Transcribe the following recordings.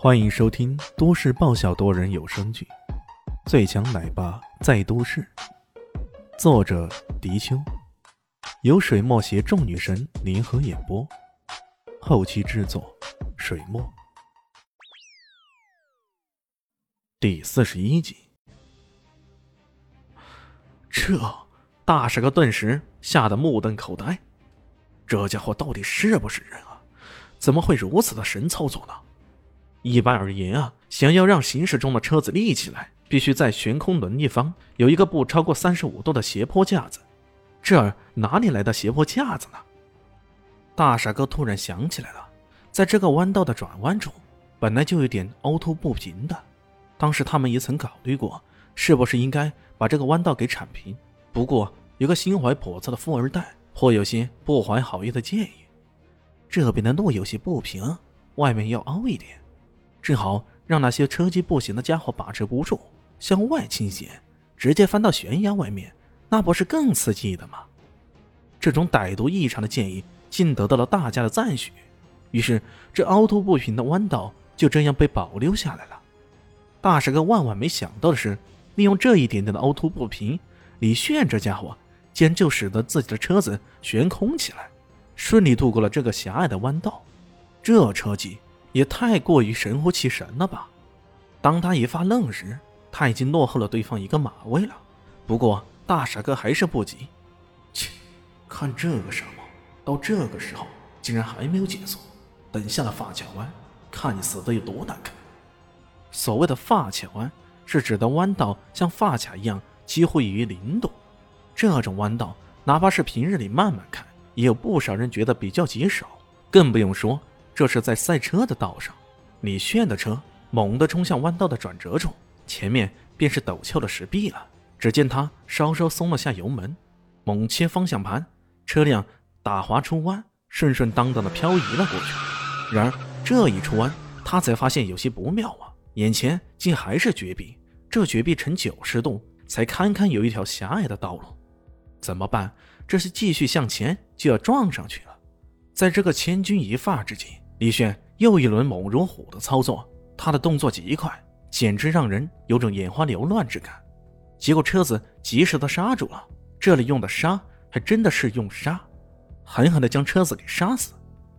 欢迎收听都市爆笑多人有声剧《最强奶爸在都市》，作者：迪秋，由水墨携众女神联合演播，后期制作：水墨。第四十一集，这大傻哥顿时吓得目瞪口呆，这家伙到底是不是人啊？怎么会如此的神操作呢？一般而言啊，想要让行驶中的车子立起来，必须在悬空轮一方有一个不超过三十五度的斜坡架子。这儿哪里来的斜坡架子呢？大傻哥突然想起来了，在这个弯道的转弯处，本来就有点凹凸不平的。当时他们也曾考虑过，是不是应该把这个弯道给铲平。不过有个心怀叵测的富二代，颇有些不怀好意的建议：这边的路有些不平，外面要凹一点。正好让那些车技不行的家伙把持不住，向外倾斜，直接翻到悬崖外面，那不是更刺激的吗？这种歹毒异常的建议竟得到了大家的赞许，于是这凹凸不平的弯道就这样被保留下来了。大傻哥万万没想到的是，利用这一点点的凹凸不平，李炫这家伙竟然就使得自己的车子悬空起来，顺利度过了这个狭隘的弯道。这车技！也太过于神乎其神了吧！当他一发愣时，他已经落后了对方一个马位了。不过大傻哥还是不急，切，看这个傻帽，到这个时候竟然还没有减速，等下了发卡弯，看你死的有多难看。所谓的发卡弯，是指的弯道像发卡一样几乎于零度。这种弯道，哪怕是平日里慢慢开，也有不少人觉得比较棘手，更不用说。这是在赛车的道上，李炫的车猛地冲向弯道的转折处，前面便是陡峭的石壁了。只见他稍稍松了下油门，猛切方向盘，车辆打滑出弯，顺顺当当的漂移了过去。然而这一出弯，他才发现有些不妙啊！眼前竟还是绝壁，这绝壁呈九十度，才堪堪有一条狭隘的道路。怎么办？这是继续向前就要撞上去了。在这个千钧一发之际。李炫又一轮猛如虎的操作，他的动作极快，简直让人有种眼花缭乱之感。结果车子及时的刹住了，这里用的刹还真的是用刹，狠狠的将车子给刹死。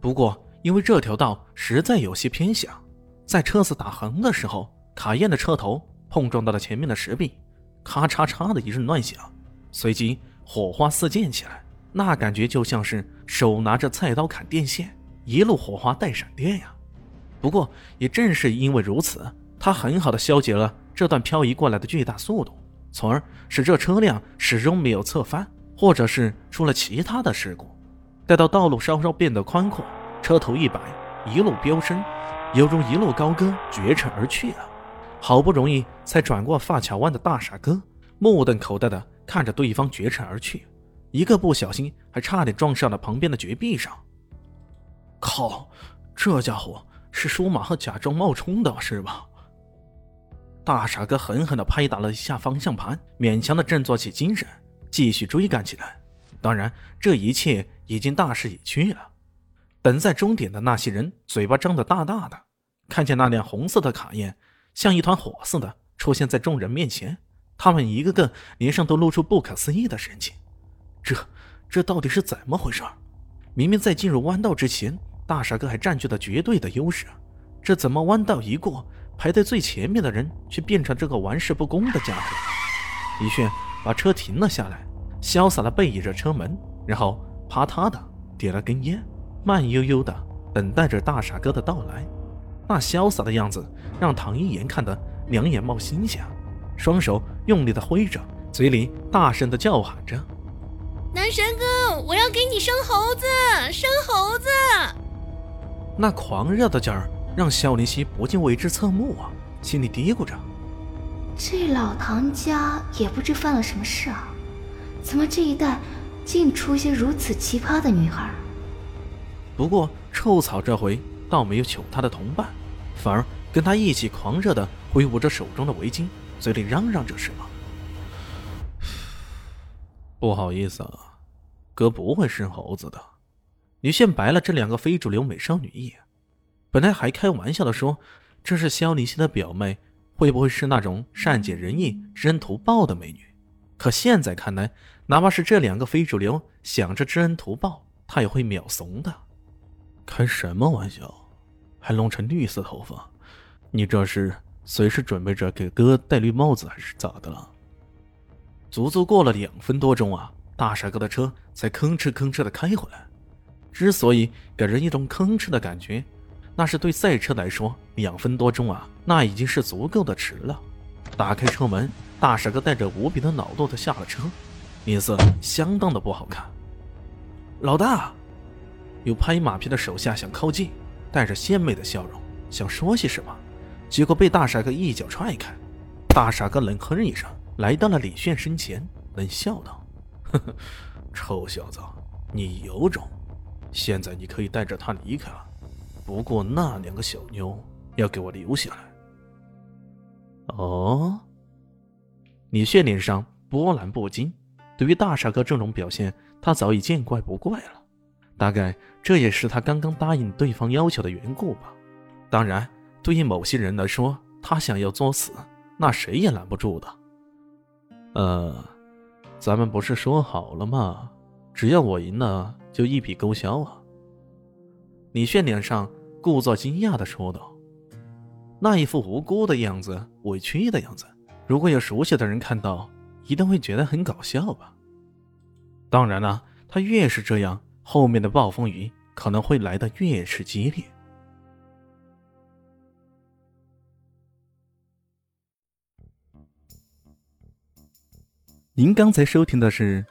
不过因为这条道实在有些偏狭，在车子打横的时候，卡宴的车头碰撞到了前面的石壁，咔嚓嚓的一阵乱响，随即火花四溅起来，那感觉就像是手拿着菜刀砍电线。一路火花带闪电呀！不过也正是因为如此，他很好的消解了这段漂移过来的巨大速度，从而使这车辆始终没有侧翻，或者是出了其他的事故。待到道路稍稍变得宽阔，车头一摆，一路飙升，犹如一路高歌绝尘而去了。好不容易才转过发卡弯的大傻哥，目瞪口呆的看着对方绝尘而去，一个不小心还差点撞上了旁边的绝壁上。靠，这家伙是舒马赫假装冒充的是吧？大傻哥狠狠地拍打了一下方向盘，勉强的振作起精神，继续追赶起来。当然，这一切已经大势已去了。等在终点的那些人嘴巴张得大大的，看见那辆红色的卡宴像一团火似的出现在众人面前，他们一个个脸上都露出不可思议的神情。这，这到底是怎么回事？明明在进入弯道之前。大傻哥还占据了绝对的优势，这怎么弯道一过，排在最前面的人却变成这个玩世不恭的家伙？李炫把车停了下来，潇洒的背倚着车门，然后啪嗒的点了根烟，慢悠悠的等待着大傻哥的到来。那潇洒的样子让唐一言看得两眼冒星星，双手用力的挥着，嘴里大声的叫喊着：“男神哥，我要给你生猴子，生猴子！”那狂热的劲儿让肖林熙不禁为之侧目啊，心里嘀咕着：“这老唐家也不知犯了什么事啊，怎么这一代竟出些如此奇葩的女孩？”不过臭草这回倒没有求他的同伴，反而跟他一起狂热的挥舞着手中的围巾，嘴里嚷嚷着什么：“ 不好意思啊，哥不会生猴子的。”李现白了这两个非主流美少女一眼，本来还开玩笑的说：“这是肖离熙的表妹，会不会是那种善解人意、知恩图报的美女？可现在看来，哪怕是这两个非主流，想着知恩图报，他也会秒怂的。开什么玩笑？还弄成绿色头发？你这是随时准备着给哥戴绿帽子，还是咋的了？足足过了两分多钟啊，大傻哥的车才吭哧吭哧的开回来。之所以给人一种吭哧的感觉，那是对赛车来说，两分多钟啊，那已经是足够的迟了。打开车门，大傻哥带着无比的恼怒的下了车，脸色相当的不好看。老大，有拍马屁的手下想靠近，带着献媚的笑容想说些什么，结果被大傻哥一脚踹开。大傻哥冷哼一声。来到了李炫身前，冷笑道：“呵呵，臭小子，你有种！现在你可以带着他离开了，不过那两个小妞要给我留下来。”哦，李炫脸上波澜不惊。对于大傻哥这种表现，他早已见怪不怪了。大概这也是他刚刚答应对方要求的缘故吧。当然，对于某些人来说，他想要作死，那谁也拦不住的。呃，咱们不是说好了吗？只要我赢了，就一笔勾销啊！李炫脸上故作惊讶的说道，那一副无辜的样子，委屈的样子，如果有熟悉的人看到，一定会觉得很搞笑吧？当然了，他越是这样，后面的暴风雨可能会来的越是激烈。您刚才收听的是《